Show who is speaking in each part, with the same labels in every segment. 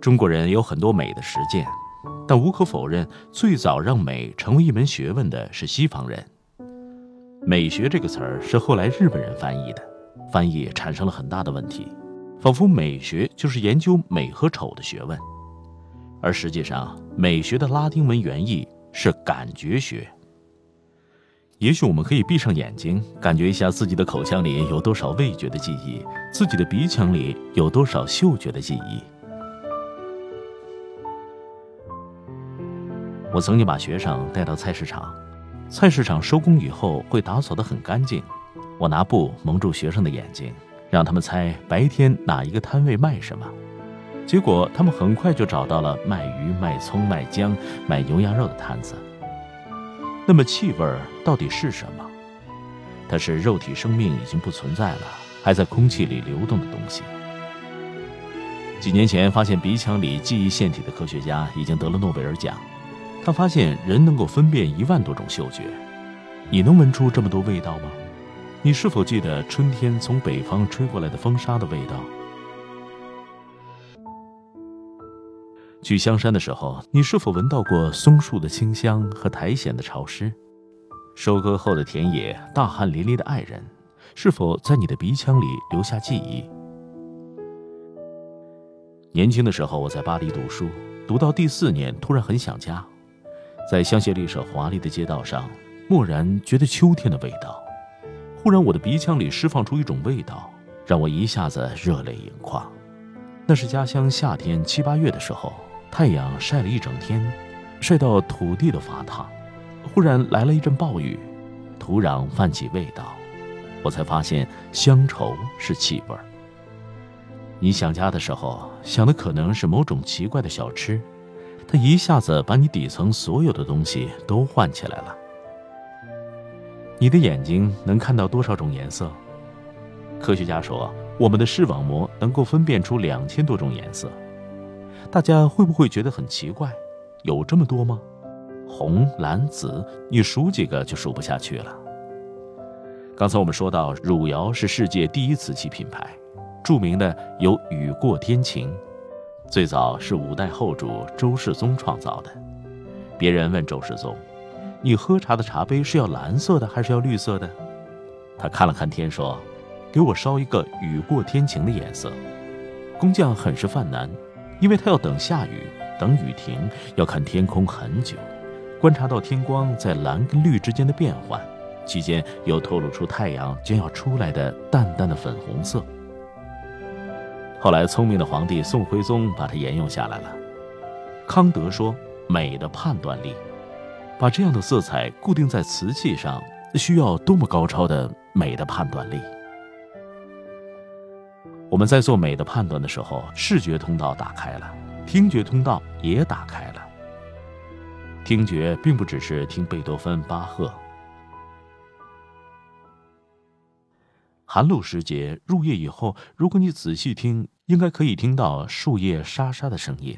Speaker 1: 中国人有很多美的实践，但无可否认，最早让美成为一门学问的是西方人。美学这个词儿是后来日本人翻译的，翻译产生了很大的问题，仿佛美学就是研究美和丑的学问，而实际上，美学的拉丁文原意是感觉学。也许我们可以闭上眼睛，感觉一下自己的口腔里有多少味觉的记忆，自己的鼻腔里有多少嗅觉的记忆。我曾经把学生带到菜市场，菜市场收工以后会打扫得很干净。我拿布蒙住学生的眼睛，让他们猜白天哪一个摊位卖什么。结果他们很快就找到了卖鱼、卖葱、卖姜、卖牛羊肉的摊子。那么气味到底是什么？它是肉体生命已经不存在了，还在空气里流动的东西。几年前发现鼻腔里记忆腺体的科学家已经得了诺贝尔奖。他发现人能够分辨一万多种嗅觉，你能闻出这么多味道吗？你是否记得春天从北方吹过来的风沙的味道？去香山的时候，你是否闻到过松树的清香和苔藓的潮湿？收割后的田野，大汗淋漓的爱人，是否在你的鼻腔里留下记忆？年轻的时候，我在巴黎读书，读到第四年，突然很想家。在香榭丽舍华丽的街道上，蓦然觉得秋天的味道。忽然，我的鼻腔里释放出一种味道，让我一下子热泪盈眶。那是家乡夏天七八月的时候，太阳晒了一整天，晒到土地都发烫。忽然来了一阵暴雨，土壤泛起味道，我才发现乡愁是气味儿。你想家的时候，想的可能是某种奇怪的小吃。它一下子把你底层所有的东西都唤起来了。你的眼睛能看到多少种颜色？科学家说，我们的视网膜能够分辨出两千多种颜色。大家会不会觉得很奇怪？有这么多吗？红、蓝、紫，你数几个就数不下去了。刚才我们说到，汝窑是世界第一瓷器品牌，著名的有雨过天晴。最早是五代后主周世宗创造的。别人问周世宗：“你喝茶的茶杯是要蓝色的还是要绿色的？”他看了看天，说：“给我烧一个雨过天晴的颜色。”工匠很是犯难，因为他要等下雨，等雨停，要看天空很久，观察到天光在蓝跟绿之间的变换，期间又透露出太阳将要出来的淡淡的粉红色。后来，聪明的皇帝宋徽宗把它沿用下来了。康德说：“美的判断力，把这样的色彩固定在瓷器上，需要多么高超的美的判断力！”我们在做美的判断的时候，视觉通道打开了，听觉通道也打开了。听觉并不只是听贝多芬、巴赫。寒露时节，入夜以后，如果你仔细听，应该可以听到树叶沙沙的声音。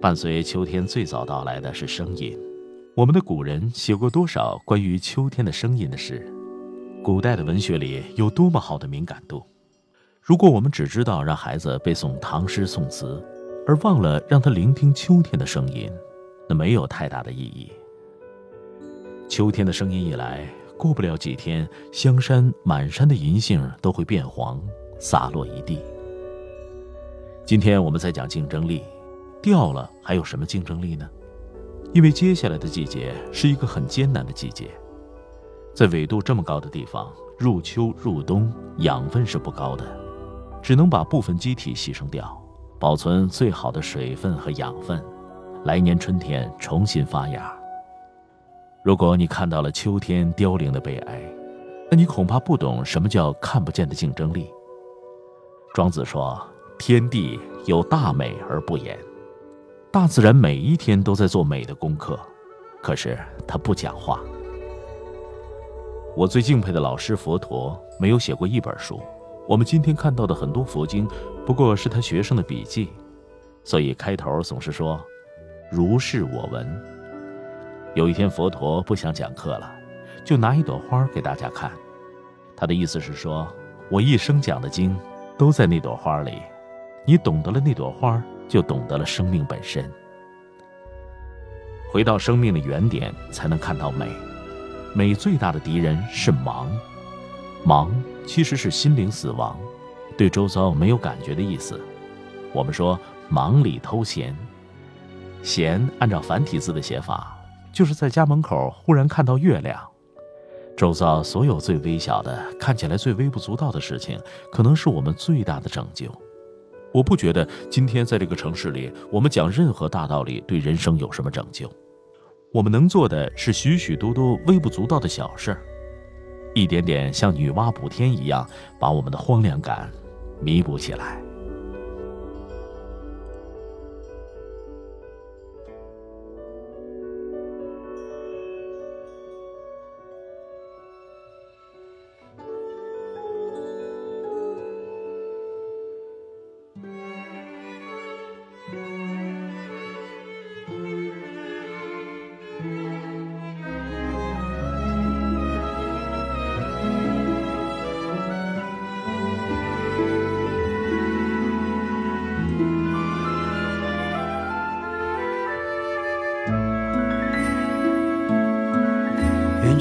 Speaker 1: 伴随秋天最早到来的是声音。我们的古人写过多少关于秋天的声音的诗？古代的文学里有多么好的敏感度？如果我们只知道让孩子背诵唐诗宋词，而忘了让他聆听秋天的声音，那没有太大的意义。秋天的声音一来。过不了几天，香山满山的银杏都会变黄，洒落一地。今天我们在讲竞争力，掉了还有什么竞争力呢？因为接下来的季节是一个很艰难的季节，在纬度这么高的地方，入秋入冬养分是不高的，只能把部分机体牺牲掉，保存最好的水分和养分，来年春天重新发芽。如果你看到了秋天凋零的悲哀，那你恐怕不懂什么叫看不见的竞争力。庄子说：“天地有大美而不言，大自然每一天都在做美的功课，可是它不讲话。我最敬佩的老师佛陀没有写过一本书，我们今天看到的很多佛经不过是他学生的笔记，所以开头总是说“如是我闻”。有一天佛陀不想讲课了，就拿一朵花给大家看，他的意思是说，我一生讲的经都在那朵花里。你懂得了那朵花，就懂得了生命本身。回到生命的原点，才能看到美。美最大的敌人是忙，忙其实是心灵死亡，对周遭没有感觉的意思。我们说忙里偷闲，闲按照繁体字的写法，就是在家门口忽然看到月亮。周遭所有最微小的、看起来最微不足道的事情，可能是我们最大的拯救。我不觉得今天在这个城市里，我们讲任何大道理对人生有什么拯救。我们能做的是许许多多微不足道的小事儿，一点点像女娲补天一样，把我们的荒凉感弥补起来。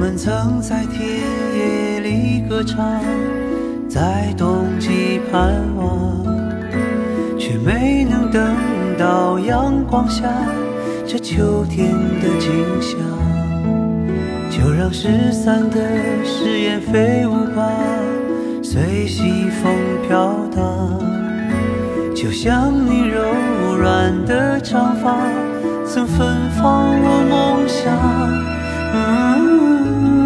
Speaker 2: 我们曾在田野里歌唱，在冬季盼望，却没能等到阳光下这秋天的景象。就让失散的誓言飞舞吧，随西风飘荡。就像你柔软的长发，曾芬芳我梦想。you.